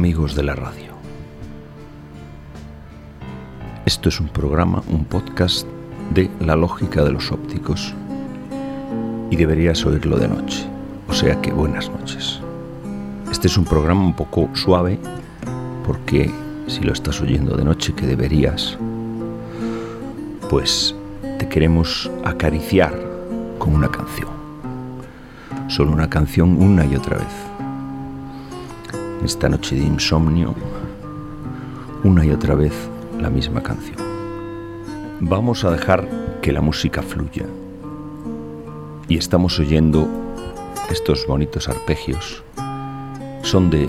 amigos de la radio. Esto es un programa, un podcast de la lógica de los ópticos y deberías oírlo de noche, o sea que buenas noches. Este es un programa un poco suave porque si lo estás oyendo de noche que deberías, pues te queremos acariciar con una canción. Solo una canción una y otra vez esta noche de insomnio, una y otra vez la misma canción. Vamos a dejar que la música fluya. Y estamos oyendo estos bonitos arpegios. Son de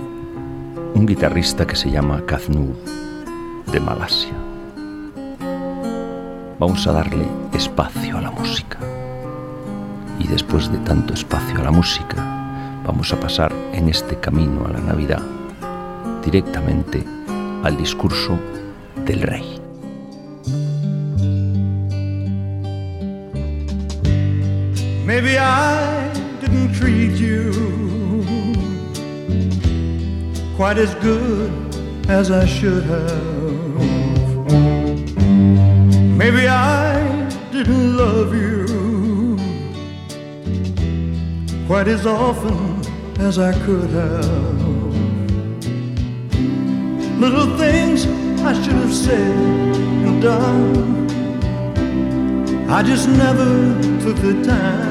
un guitarrista que se llama Kaznu, de Malasia. Vamos a darle espacio a la música. Y después de tanto espacio a la música, vamos a pasar en este camino a la Navidad directamente al discurso del rey. Maybe I didn't treat you quite as good as I should have. Maybe I didn't love you quite as often as I could have. Little things I should have said and done. I just never took the time.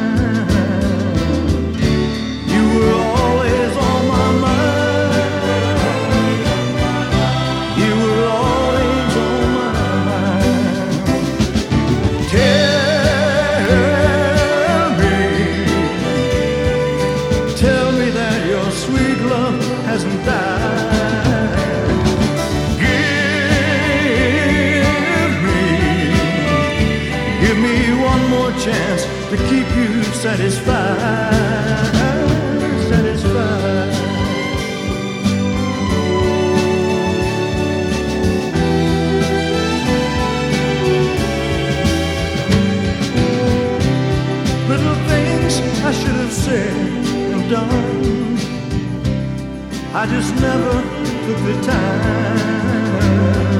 Chance to keep you satisfied. Satisfied. little things I should have said and done. I just never took the time.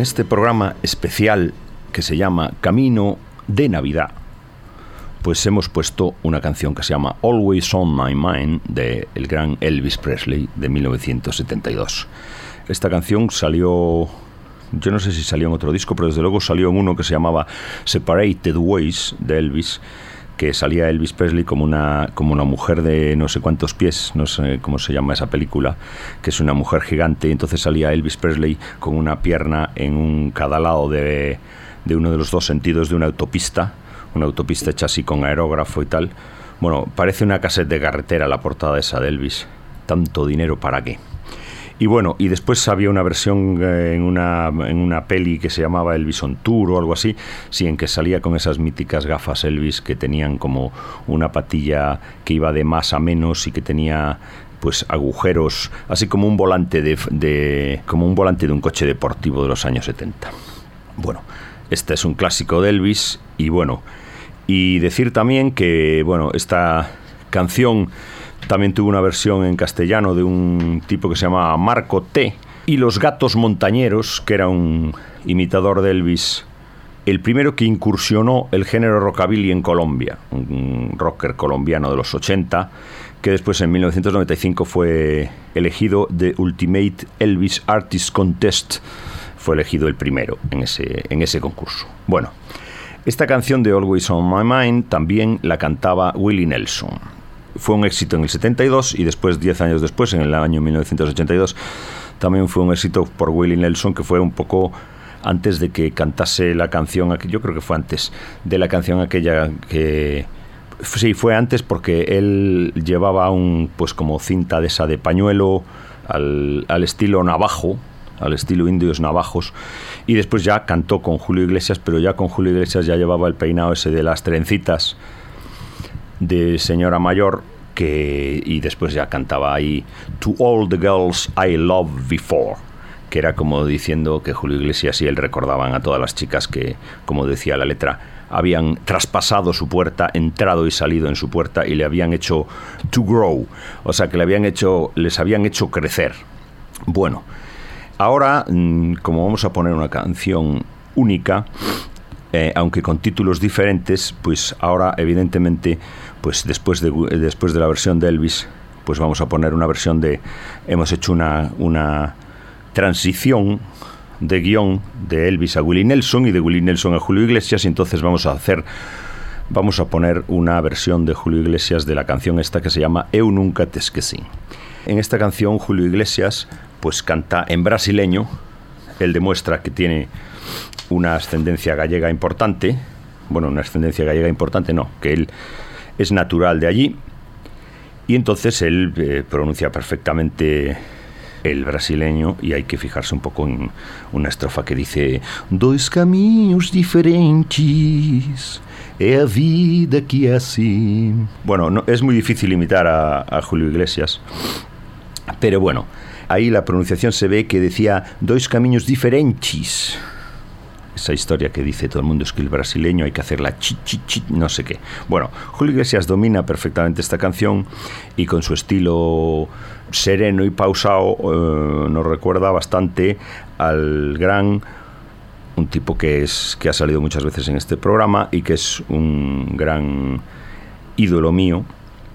En este programa especial que se llama Camino de Navidad, pues hemos puesto una canción que se llama Always on My Mind de el gran Elvis Presley de 1972. Esta canción salió, yo no sé si salió en otro disco, pero desde luego salió en uno que se llamaba Separated Ways de Elvis, que salía Elvis Presley como una, como una mujer de no sé cuántos pies, no sé cómo se llama esa película, que es una mujer gigante, y entonces salía Elvis Presley con una pierna en un cada lado de, de uno de los dos sentidos de una autopista, una autopista hecha así con aerógrafo y tal, Bueno, parece una cassette de carretera la portada esa de Elvis. Tanto dinero para qué. Y bueno, y después había una versión eh, en una, en una peli que se llamaba Elvis on Tour o algo así, sí, en que salía con esas míticas gafas Elvis que tenían como una patilla que iba de más a menos y que tenía pues agujeros, así como un volante de, de como un volante de un coche deportivo de los años 70. Bueno, este es un clásico de Elvis y bueno, y decir también que bueno, esta canción también tuvo una versión en castellano de un tipo que se llama Marco T. Y Los Gatos Montañeros, que era un imitador de Elvis, el primero que incursionó el género rockabilly en Colombia, un rocker colombiano de los 80, que después en 1995 fue elegido The Ultimate Elvis Artist Contest, fue elegido el primero en ese, en ese concurso. Bueno, esta canción de Always on My Mind también la cantaba Willie Nelson fue un éxito en el 72 y después, 10 años después, en el año 1982, también fue un éxito por Willie Nelson, que fue un poco antes de que cantase la canción, yo creo que fue antes de la canción aquella que... Sí, fue antes porque él llevaba un, pues como cinta de esa de pañuelo al, al estilo navajo, al estilo indios navajos, y después ya cantó con Julio Iglesias, pero ya con Julio Iglesias ya llevaba el peinado ese de las trencitas, de señora mayor que y después ya cantaba ahí To All the Girls I Loved Before que era como diciendo que Julio Iglesias y él recordaban a todas las chicas que, como decía la letra, habían traspasado su puerta, entrado y salido en su puerta y le habían hecho to grow, o sea que le habían hecho, les habían hecho crecer. Bueno, ahora, mm, como vamos a poner una canción única, eh, aunque con títulos diferentes, pues ahora evidentemente pues después de, después de la versión de Elvis, pues vamos a poner una versión de... Hemos hecho una, una transición de guion de Elvis a Willie Nelson y de Willie Nelson a Julio Iglesias y entonces vamos a hacer vamos a poner una versión de Julio Iglesias de la canción esta que se llama Eu nunca te esqueci. En esta canción Julio Iglesias pues canta en brasileño, él demuestra que tiene una ascendencia gallega importante, bueno, una ascendencia gallega importante no, que él es natural de allí y entonces él eh, pronuncia perfectamente el brasileño y hay que fijarse un poco en una estrofa que dice Dois caminhos diferentes é a vida que así. Bueno, no, es muy difícil imitar a, Julio Iglesias, pero bueno, ahí la pronunciación se ve que decía dois caminos diferentes esa historia que dice todo el mundo es que el brasileño hay que hacerla chi, chi, no sé qué. Bueno, Julio Iglesias domina perfectamente esta canción y con su estilo sereno y pausado eh, nos recuerda bastante al gran un tipo que es que ha salido muchas veces en este programa y que es un gran ídolo mío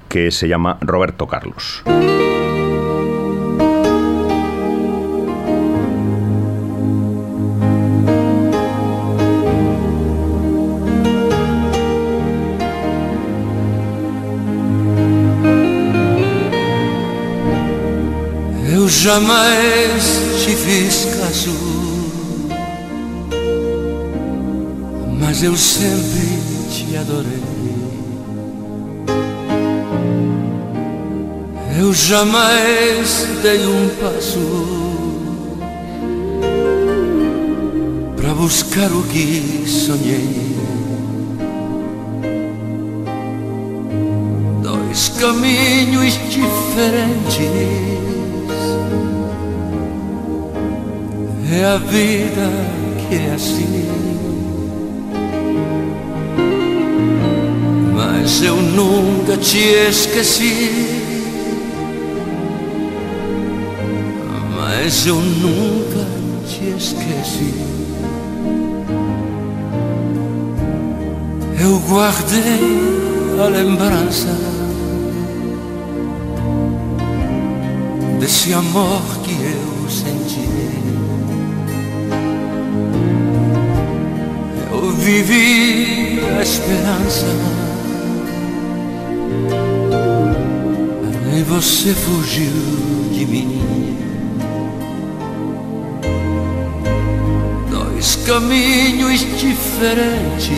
que se llama Roberto Carlos. Jamais te fiz caso, mas eu sempre te adorei. Eu jamais dei um passo para buscar o que sonhei. Dois caminhos diferentes É a vida que é assim. Mas eu nunca te esqueci. Mas eu nunca te esqueci. Eu guardei a lembrança desse amor vivi a esperança e você fugiu de mim. Dois caminhos diferentes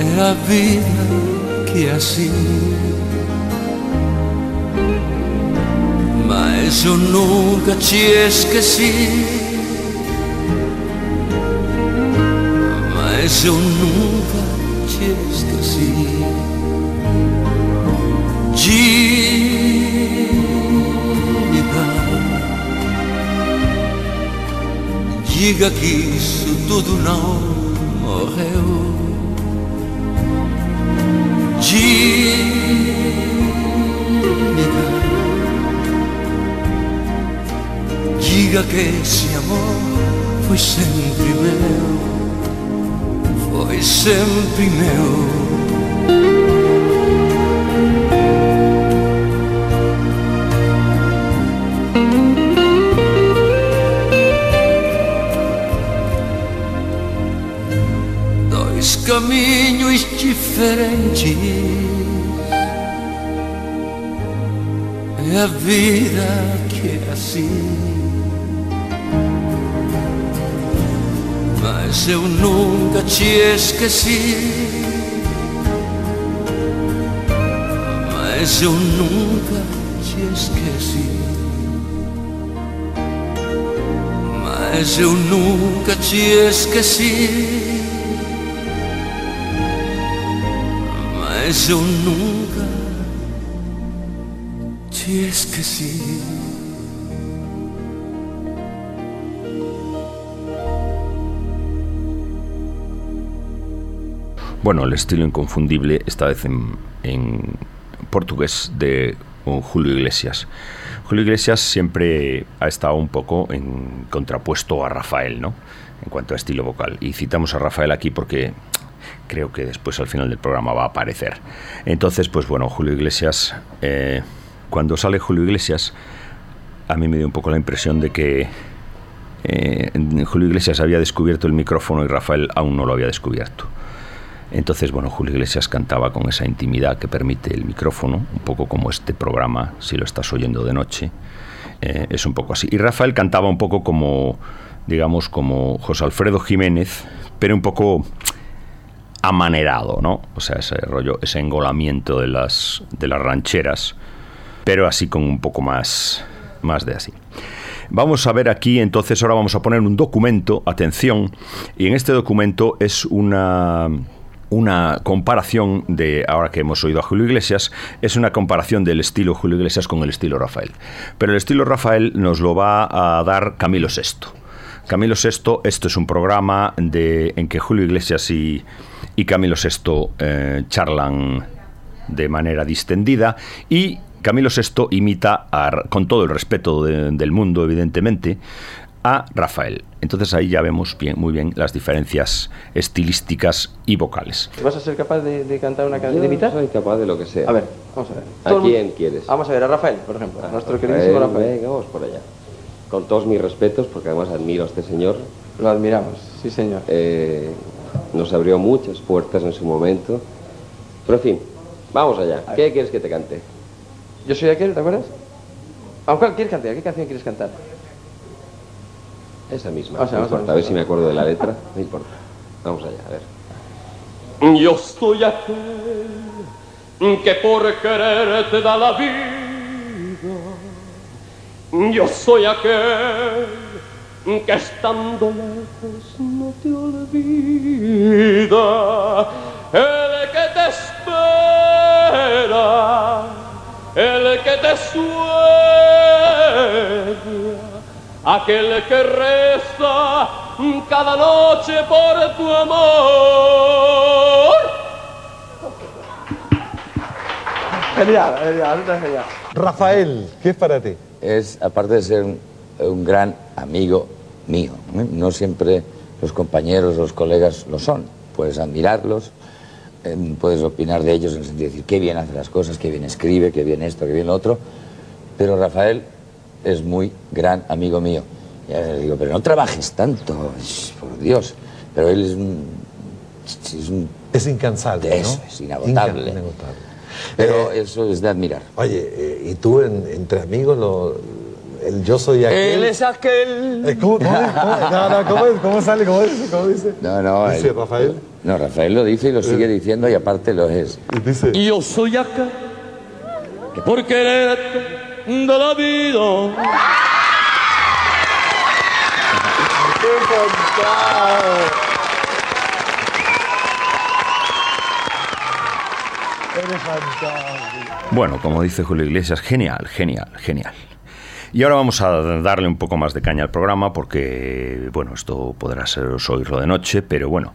É a vida que é assim. Mas eu nunca te esqueci. Mas eu nunca te esqueci. Diga, diga que isso tudo não morreu. Diga, diga que esse amor foi sempre meu, foi sempre meu. Dois caminhos diferentes. É a vida que é assim. Mas eu nunca te esqueci. Mas eu nunca te esqueci. Mas eu nunca te esqueci. Mas eu nunca te esqueci. Bueno, el estilo inconfundible, esta vez en, portugués, de Julio Iglesias. Julio Iglesias siempre ha estado un poco en contrapuesto a Rafael, ¿no? En cuanto a estilo vocal. Y citamos a Rafael aquí porque creo que después al final del programa va a aparecer. Entonces, pues bueno, Julio Iglesias, eh, cuando sale Julio Iglesias, a mí me dio un poco la impresión de que eh, Julio Iglesias había descubierto el micrófono y Rafael aún no lo había descubierto. Entonces, bueno, Julio Iglesias cantaba con esa intimidad que permite el micrófono, un poco como este programa, si lo estás oyendo de noche, eh, es un poco así. Y Rafael cantaba un poco como, digamos, como José Alfredo Jiménez, pero un poco amanerado, ¿no? O sea, ese rollo, ese engolamiento de las, de las rancheras, pero así con un poco más, más de así. Vamos a ver aquí, entonces ahora vamos a poner un documento, atención, y en este documento es una una comparación de, ahora que hemos oído a Julio Iglesias, es una comparación del estilo Julio Iglesias con el estilo Rafael. Pero el estilo Rafael nos lo va a dar Camilo VI. Camilo VI, esto es un programa de, en que Julio Iglesias y, y Camilo VI eh, charlan de manera distendida y Camilo VI imita, a, con todo el respeto de, del mundo, evidentemente, a Rafael. Entonces ahí ya vemos bien, muy bien las diferencias estilísticas y vocales. ¿Vas a ser capaz de, de cantar una canción? ¿De imitar? soy capaz de lo que sea. A ver, vamos a ver. ¿A Todo quién quieres? Vamos a ver, a Rafael, por ejemplo. Ah, nuestro Rafael, queridísimo Rafael. Venga, vamos por allá. Con todos mis respetos, porque además admiro a este señor. Lo admiramos, sí señor. eh, nos abrió muchas puertas en su momento. Pero en fin, vamos allá. ¿Qué quieres que te cante? Yo soy aquel, ¿te acuerdas? ¿A cuál quieres cantar? ¿Qué canción quieres cantar? Esa misma. Vamos a- no importa, a ver si me acuerdo de la letra. No importa. Vamos allá, a ver. Yo soy aquel que por quererte da la vida. Yo soy aquel que estando lejos no te olvida. El que te espera, el que te sueña, aquel que reza cada noche por tu amor. Genial, genial, genial. Rafael, ¿qué es para ti? es, aparte de ser un, un gran amigo mío, ¿eh? no siempre los compañeros, los colegas lo son. Puedes admirarlos, eh, puedes opinar de ellos en el sentido de decir qué bien hace las cosas, qué bien escribe, qué bien esto, qué bien lo otro, pero Rafael es muy gran amigo mío. Y a veces digo, pero no trabajes tanto, por Dios. Pero él es un... Es un Es incansable, Eso ¿no? es, inagotable. Inca- inagotable. pero Eh, eso es de admirar. Oye, eh, ¿y tú en- entre amigos lo, el yo soy aquel. Él es aquel. Eh, ¿Cómo, cómo, es? ¿Cómo, no, no, ¿cómo, es? ¿Cómo sale? ¿Cómo dice? ¿Cómo dice? No, no. Dice Rafael. No, Rafael lo dice y lo sigue diciendo y aparte lo es. Dice. Y yo soy aquel que por quererte de la vida. Bueno, como dice Julio Iglesias, genial, genial, genial. Y ahora vamos a darle un poco más de caña al programa porque, bueno, esto podrá ser oírlo de noche, pero bueno,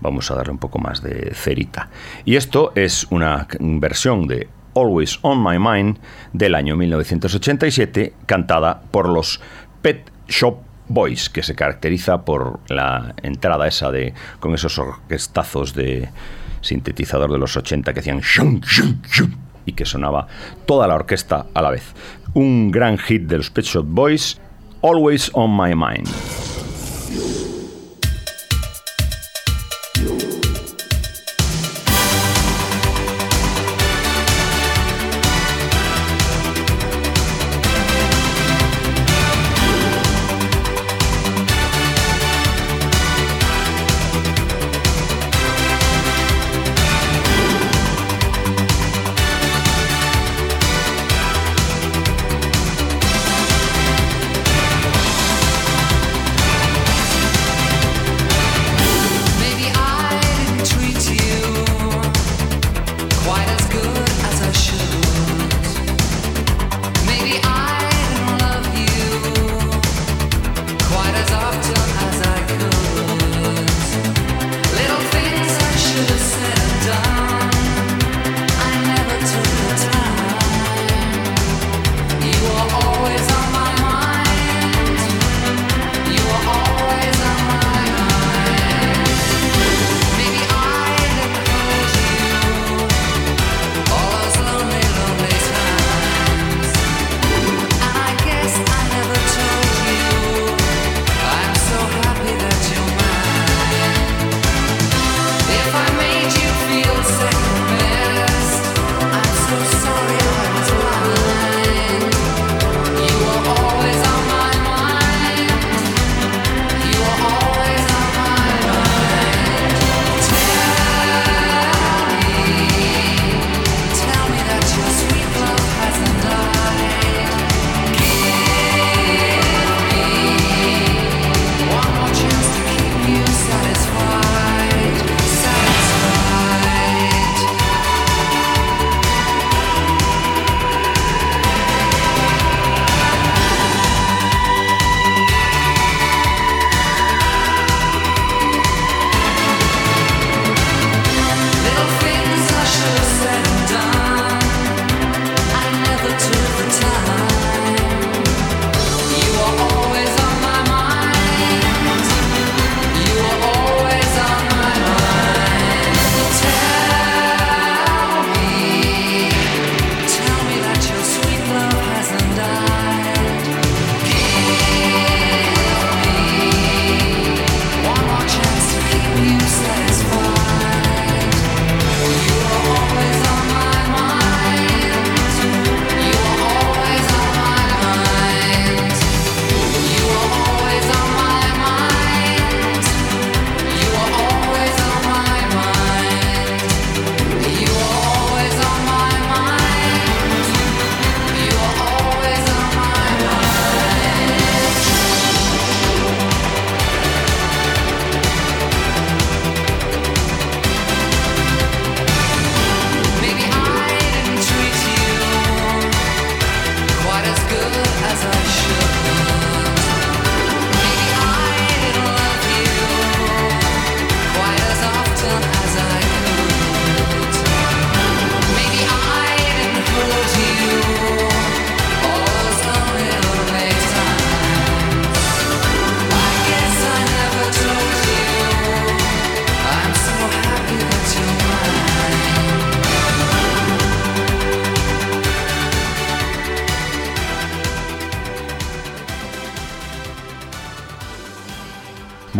vamos a darle un poco más de cerita. Y esto es una versión de Always on My Mind del año 1987, cantada por los Pet Shop Boys, que se caracteriza por la entrada esa de con esos orquestazos de sintetizador de los 80 que hacían y que sonaba toda la orquesta a la vez. Un gran hit de los Pet Shop Boys, Always on My Mind.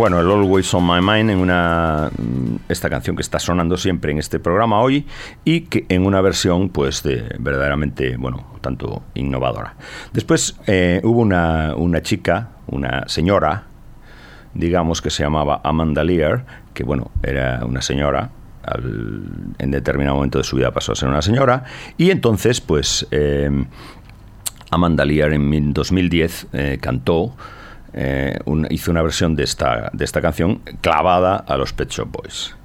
Bueno, el Always on My Mind en una mm, esta canción que está sonando siempre en este programa hoy y que en una versión pues de verdaderamente bueno tanto innovadora. Después eh, hubo una, una chica, una señora, digamos que se llamaba Amanda Lear, que bueno era una señora en determinado momento de su vida pasó a ser una señora y entonces pues eh, Amanda Lear en mil- 2010 eh, cantó, eh, hizo una versión de esta, de esta canción clavada a los Pet Shop Boys.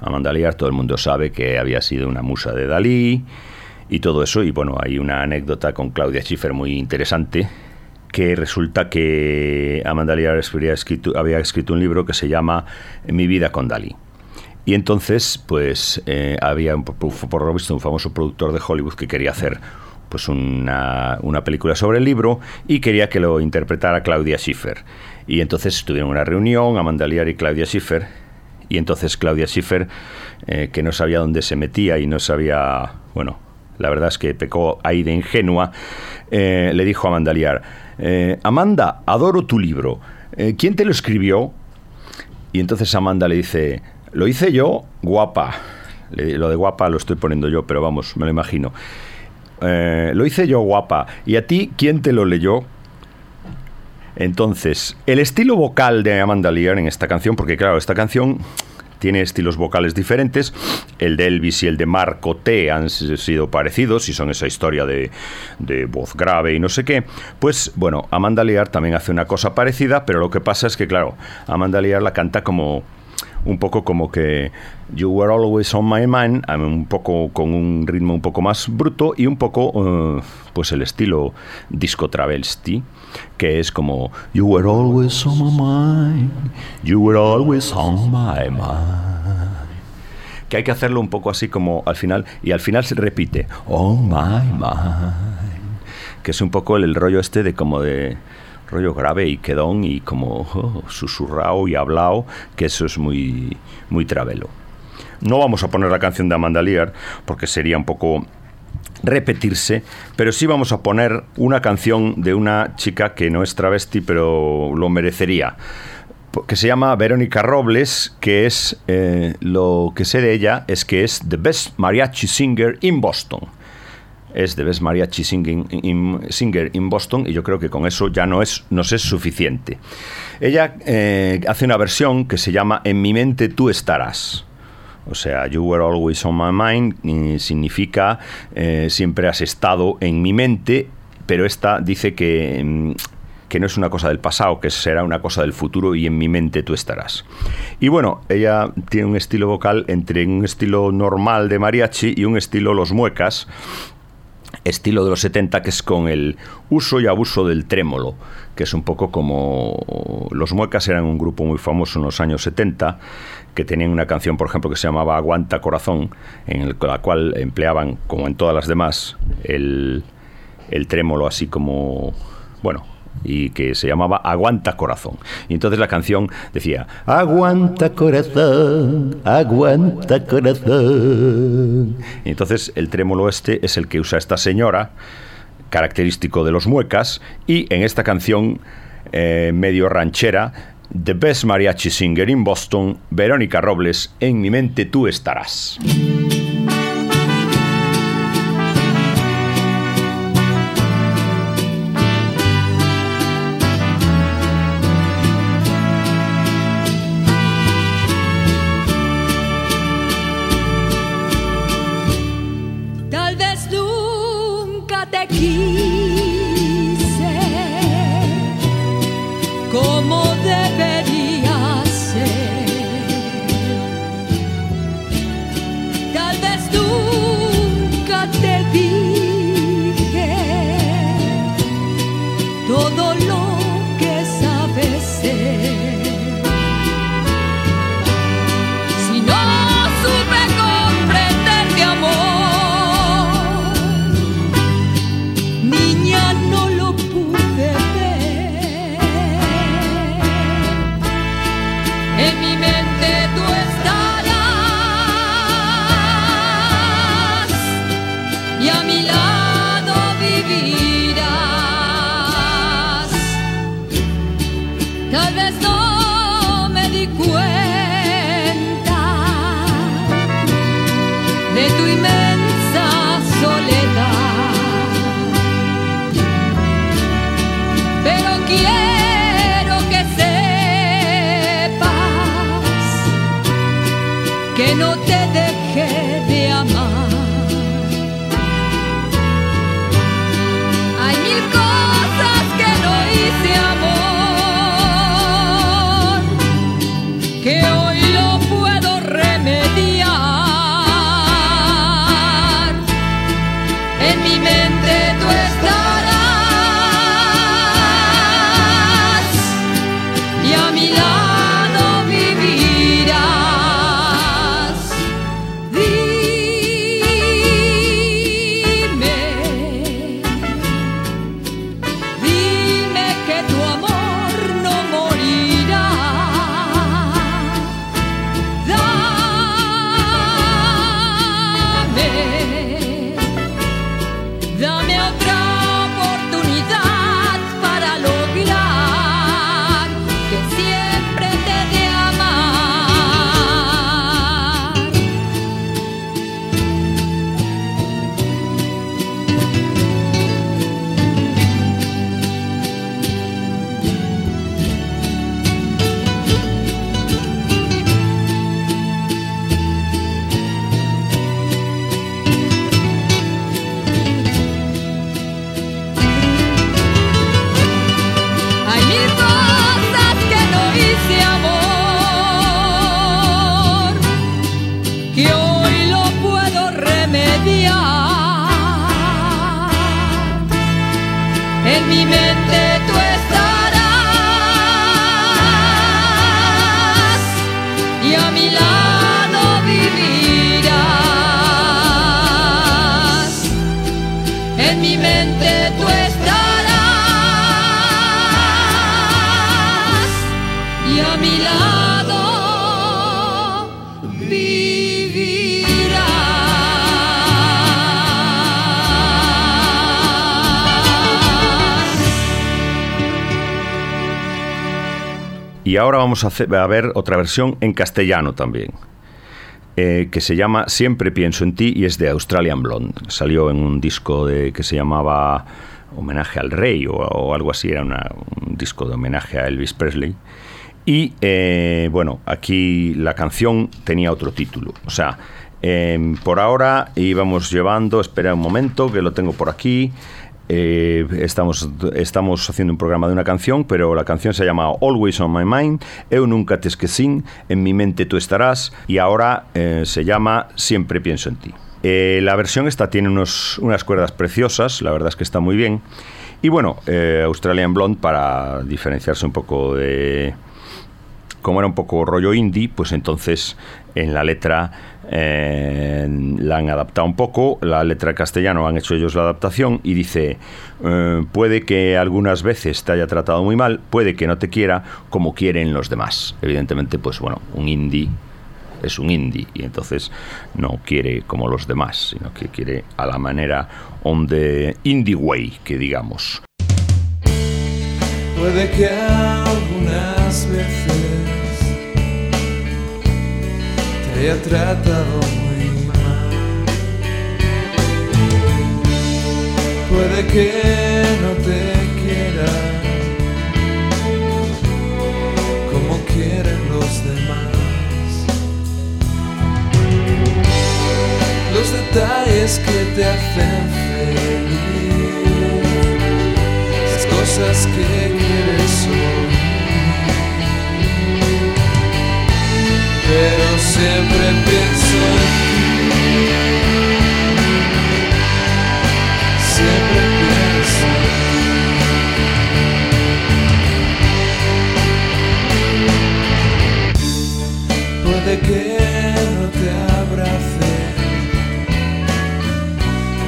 Amanda Lear, todo el mundo sabe que había sido una musa de Dalí y todo eso. Y bueno, hay una anécdota con Claudia Schiffer muy interesante que resulta que Amanda Lear había escrito, un libro que se llama Mi vida con Dalí. Y entonces, pues eh, había por, lo un famoso productor de Hollywood que quería hacer pues una, una película sobre el libro y quería que lo interpretara Claudia Schiffer. Y entonces tuvieron una reunión, Amanda Lear y Claudia Schiffer, y entonces Claudia Schiffer, eh, que no sabía dónde se metía y no sabía, bueno, la verdad es que pecó ahí de ingenua, eh, le dijo a Amanda Lear, eh, Amanda, adoro tu libro, ¿quién te lo escribió? Y entonces Amanda le dice, lo hice yo, guapa. Lo de guapa lo estoy poniendo yo, pero vamos, me lo imagino. Eh, lo hice yo, guapa. ¿Y a ti quién te lo leyó? Entonces, el estilo vocal de Amanda Lear en esta canción, porque claro, esta canción tiene estilos vocales diferentes. El de Elvis y el de Marco T han sido parecidos y son esa historia de, de voz grave y no sé qué. Pues bueno, Amanda Lear también hace una cosa parecida, pero lo que pasa es que, claro, Amanda Lear la canta como un poco como que You Were Always on My Mind, un poco con un ritmo un poco más bruto y un poco eh, pues el estilo disco travesti, que es como You Were Always on My Mind, You Were Always on My Mind. Que hay que hacerlo un poco así como al final, y al final se repite On My Mind, que es un poco el, el rollo este de como de rollo grave y quedón y como oh, susurrado y hablado, que eso es muy, muy travelo. No vamos a poner la canción de Amanda Lear porque sería un poco repetirse, pero sí vamos a poner una canción de una chica que no es travesti, pero lo merecería, que se llama Verónica Robles, que es, eh, lo que sé de ella es que es The Best Mariachi Singer in Boston es The Best Mariachi Singing in- Singer in Boston y yo creo que con eso ya no es, nos es suficiente. Ella eh, hace una versión que se llama En mi mente tú estarás. O sea, You were always on my mind significa eh, siempre has estado en mi mente, pero esta dice que, mm, que no es una cosa del pasado, que será una cosa del futuro y en mi mente tú estarás. Y bueno, ella tiene un estilo vocal entre un estilo normal de mariachi y un estilo los muecas, estilo de los 70 que es con el uso y abuso del trémolo, que es un poco como los muecas eran un grupo muy famoso en los años 70 que tenían una canción, por ejemplo, que se llamaba Aguanta Corazón, en la cual empleaban, como en todas las demás, el, el trémolo así como, bueno, y que se llamaba Aguanta Corazón. Y entonces la canción decía, Aguanta Corazón, aguanta corazón. Y entonces el trémolo este es el que usa esta señora, característico de los muecas, y en esta canción eh, medio ranchera, The Best Mariachi Singer in Boston, Verónica Robles, en mi mente tú estarás. Y ahora vamos a, ver otra versión en castellano también, eh, que se llama Siempre pienso en ti y es de Australian Blonde. Salió en un disco de, que se llamaba Homenaje al Rey o, algo así, era una- un disco de homenaje a Elvis Presley. Y eh, bueno, aquí la canción tenía otro título. O sea, em, por ahora íbamos llevando, espera un momento, que lo tengo por aquí. Eh, estamos, estamos haciendo un programa de una canción, pero la canción se llama Always on My Mind, Eu nunca te esquecín, en mi mente tú estarás, y ahora eh, se llama Siempre pienso en ti. Eh, la versión esta tiene unos, unas cuerdas preciosas, la verdad es que está muy bien. Y bueno, Australian Blonde, para diferenciarse un poco de, como era un poco rollo indie, pues entonces en la letra eh, la han adaptado un poco, la letra castellano han hecho ellos la adaptación y dice, eh, puede que algunas veces te haya tratado muy mal, puede que no te quiera como quieren los demás. Evidentemente, pues bueno, un indie es un indie y entonces no quiere como los demás, sino que quiere a la manera on the indie way, que digamos. Puede que algunas veces haya tratado muy mal. Puede que no te quiera como quieren los demás. Los detalles que te hacen feliz las cosas que quieres oír. Pero siempre pienso en ti. Siempre pienso en ti. Puede que no te abrace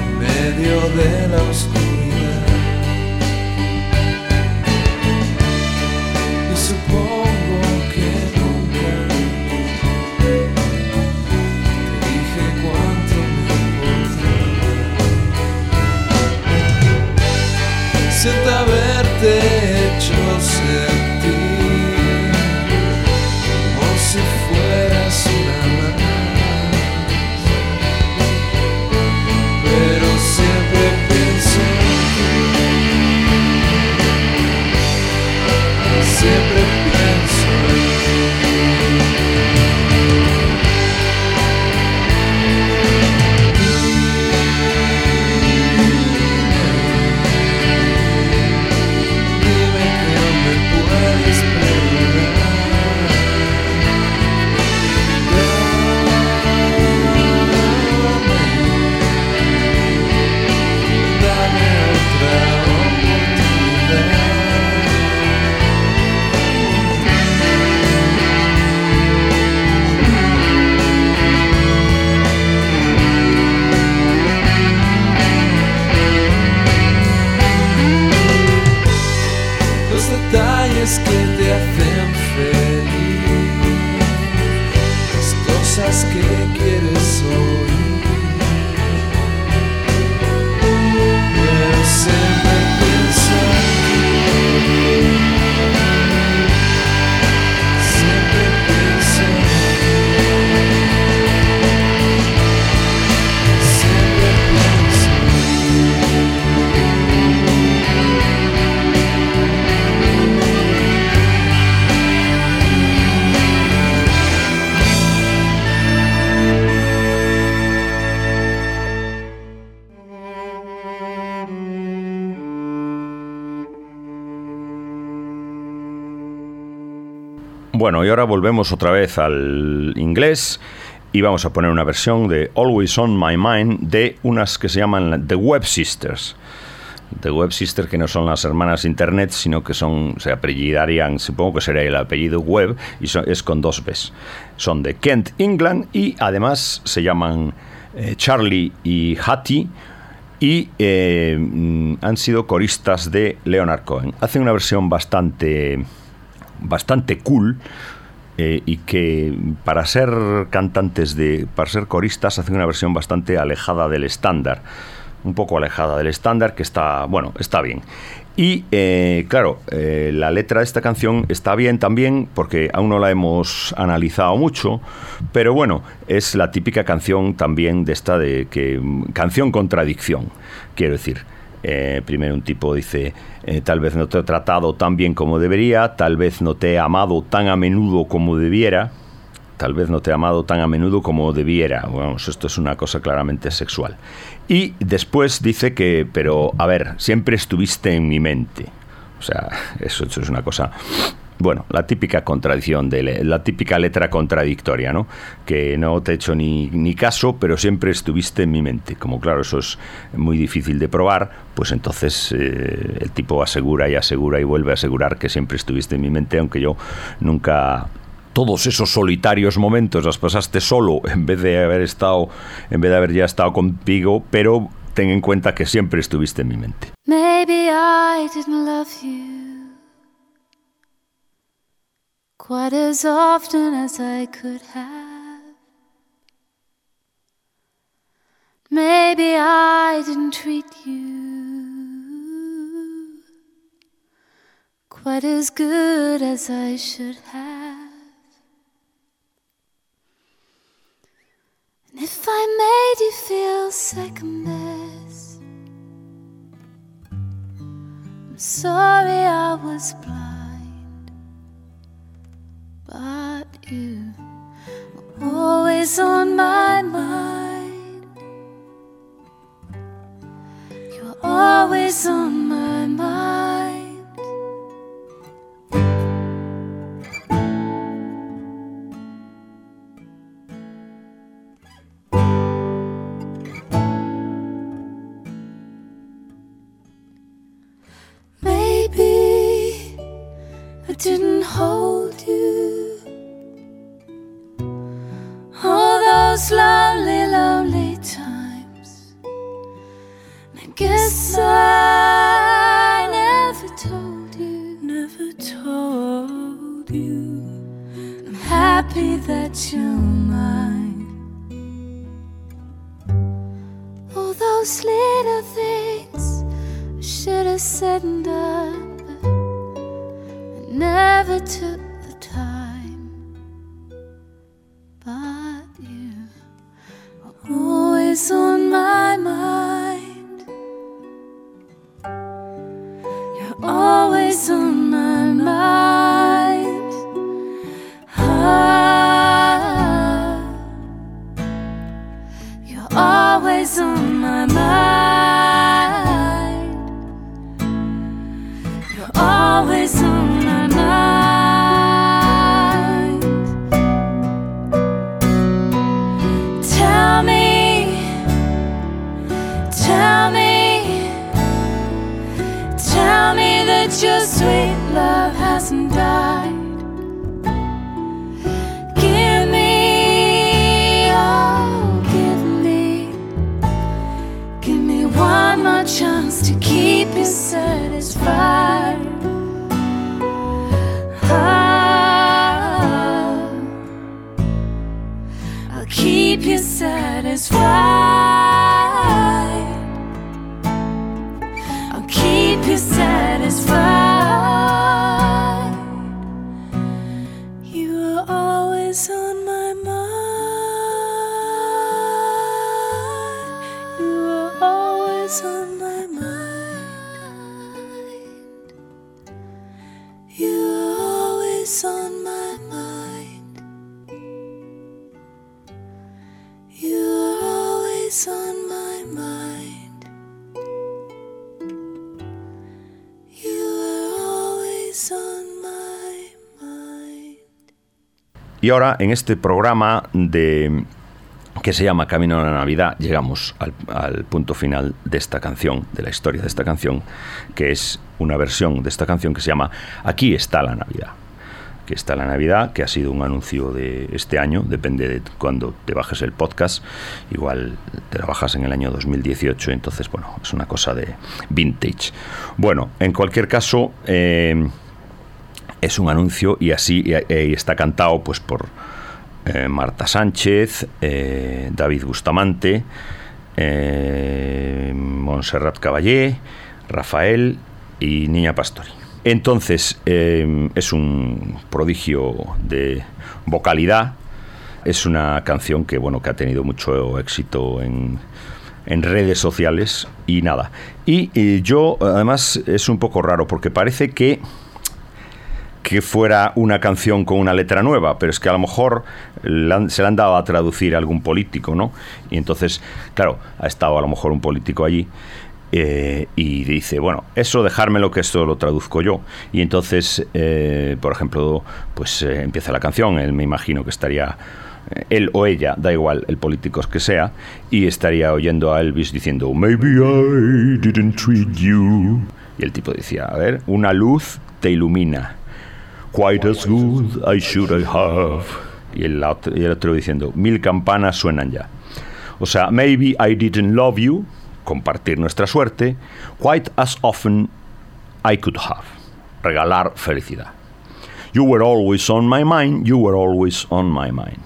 en medio de la oscuridad. Bueno, y ahora volvemos otra vez al inglés y vamos a poner una versión de Always on My Mind de unas que se llaman The Web Sisters. The Web Sisters que no son las hermanas Internet, sino que son, se apellidarían, supongo que sería el apellido Web, y es con dos Bs. Son de Kent, England, y además se llaman eh, Charlie y Hattie, y eh, mm, han sido coristas de Leonard Cohen. Hacen una versión bastante bastante cool eh, y que para ser cantantes de para ser coristas hacen una versión bastante alejada del estándar. Un poco alejada del estándar que está bueno está bien. Y eh, claro eh, la letra de esta canción está bien también porque aún no la hemos analizado mucho pero bueno es la típica canción también de esta de que canción contradicción quiero decir eh, primero un tipo dice, eh, tal vez no te he tratado tan bien como debería, tal vez no te he amado tan a menudo como debiera, tal vez no te he amado tan a menudo como debiera. Vamos, esto es una cosa claramente sexual. Y después dice que, pero a ver, siempre estuviste en mi mente. O sea, eso, eso es una cosa bueno, la típica contradicción, de la típica letra contradictoria, ¿no? Que no te he hecho ni, ni caso, pero siempre estuviste en mi mente. Como claro, eso es muy difícil de probar, pues entonces eh, el tipo asegura y asegura y vuelve a asegurar que siempre estuviste en mi mente, aunque yo nunca todos esos solitarios momentos los pasaste solo en vez de haber estado, en vez de haber ya estado contigo, pero ten en cuenta que siempre estuviste en mi mente. Maybe I didn't love you quite as often as I could have. Maybe I didn't treat you quite as good as I should have. And if I made you feel second best, I'm sorry I was blind, but you were always on my mind. You were always on always on my mind. is flying. Y ahora, en este programa de que se llama Camino a la Navidad, llegamos al, punto final de esta canción, de la historia de esta canción, que es una versión de esta canción que se llama Aquí está la Navidad. Aquí está la Navidad, que ha sido un anuncio de este año, depende de cuando te bajes el podcast, igual te la bajas en el año 2018, entonces, bueno, es una cosa de vintage. Bueno, en cualquier caso, eh, es un anuncio y así y está cantado pues por eh, Marta Sánchez, eh, David Bustamante, eh, Montserrat Caballé, Rafael y Niña Pastori. Entonces, eh, es un prodigio de vocalidad. Es una canción que, bueno, que ha tenido mucho éxito en, en redes sociales y nada. Y, eh, yo, además, es un poco raro porque parece que que fuera una canción con una letra nueva, pero es que a lo mejor se la han dado a traducir a algún político, ¿no? Y entonces, claro, ha estado a lo mejor un político allí eh, y dice, bueno, eso dejármelo que esto lo traduzco yo. Y entonces, eh, por ejemplo, pues eh, empieza la canción, él me imagino que estaría él o ella, da igual el político que sea, y estaría oyendo a Elvis diciendo, Maybe I didn't treat you. Y el tipo decía, a ver, una luz te ilumina. Quite as good I should have. Y el, otro, diciendo, mil campanas suenan ya. O sea, maybe I didn't love you, compartir nuestra suerte, quite as often I could have, regalar felicidad. You were always on my mind, you were always on my mind.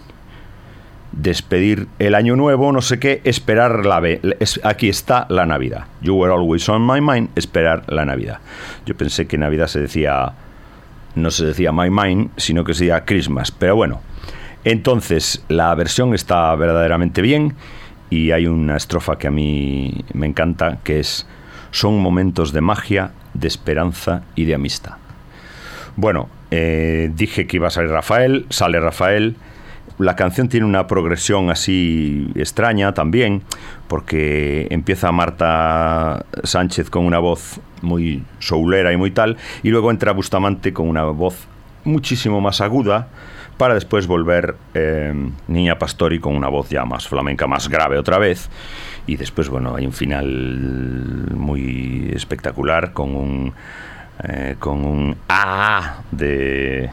Despedir el año nuevo, no sé qué, esperar la es- aquí está la Navidad. You were always on my mind, esperar la Navidad. Yo pensé que Navidad se decía no se decía My Mind, sino que se decía Christmas. Pero bueno, entonces la versión está verdaderamente bien y hay una estrofa que a mí me encanta, que es Son momentos de magia, de esperanza y de amistad. Bueno, eh, dije que iba a salir Rafael, sale Rafael. La canción tiene una progresión así extraña también, porque empieza Marta Sánchez con una voz muy soulera y muy tal, y luego entra Bustamante con una voz muchísimo más aguda, para después volver eh, Niña Pastori con una voz ya más flamenca, más grave otra vez, y después, bueno, hay un final muy espectacular con un eh, con un A de,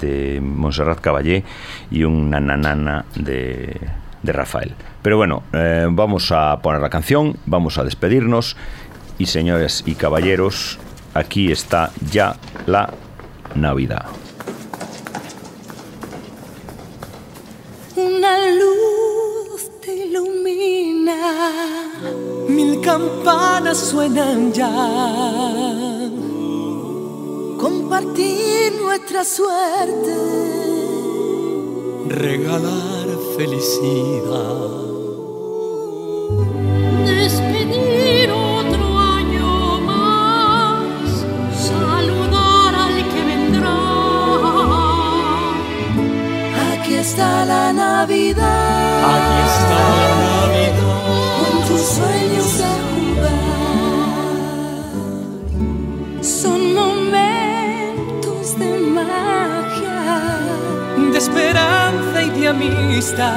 de Montserrat Caballé y un nananana de, de Rafael. Pero bueno, eh, vamos a poner la canción, vamos a despedirnos y señores y caballeros, aquí está ya la Navidad. Una luz te ilumina, mil campanas suenan ya. Compartir nuestra suerte, regalar felicidad. Está la Navidad. Aquí está la Navidad. Con tus sueños a jugar. Son momentos de magia. de esperanza y de amistad.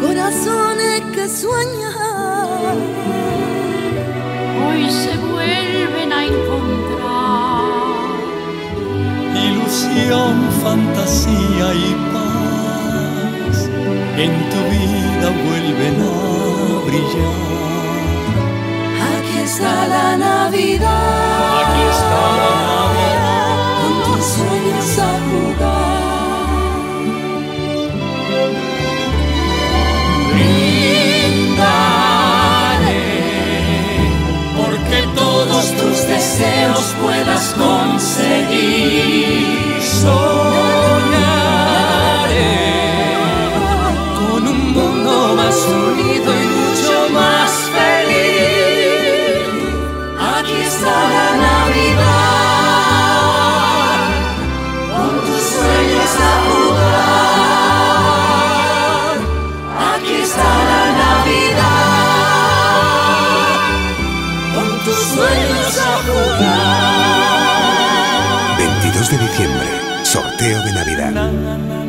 Corazones que sueñan. Hoy se vuelven a encontrar ilusión, fantasía y paz en tu vida vuelven a brillar. Aquí está la Navidad. Aquí está la Navidad. Con tus sueños a jugar. Brindaré porque todos tus deseos puedas conseguir soñaré con un mundo más unido y mucho más feliz. Aquí está la Navidad, con tus sueños a jugar. Aquí está la Navidad, con tus sueños a jugar. 22 de diciembre sorteo de Navidad.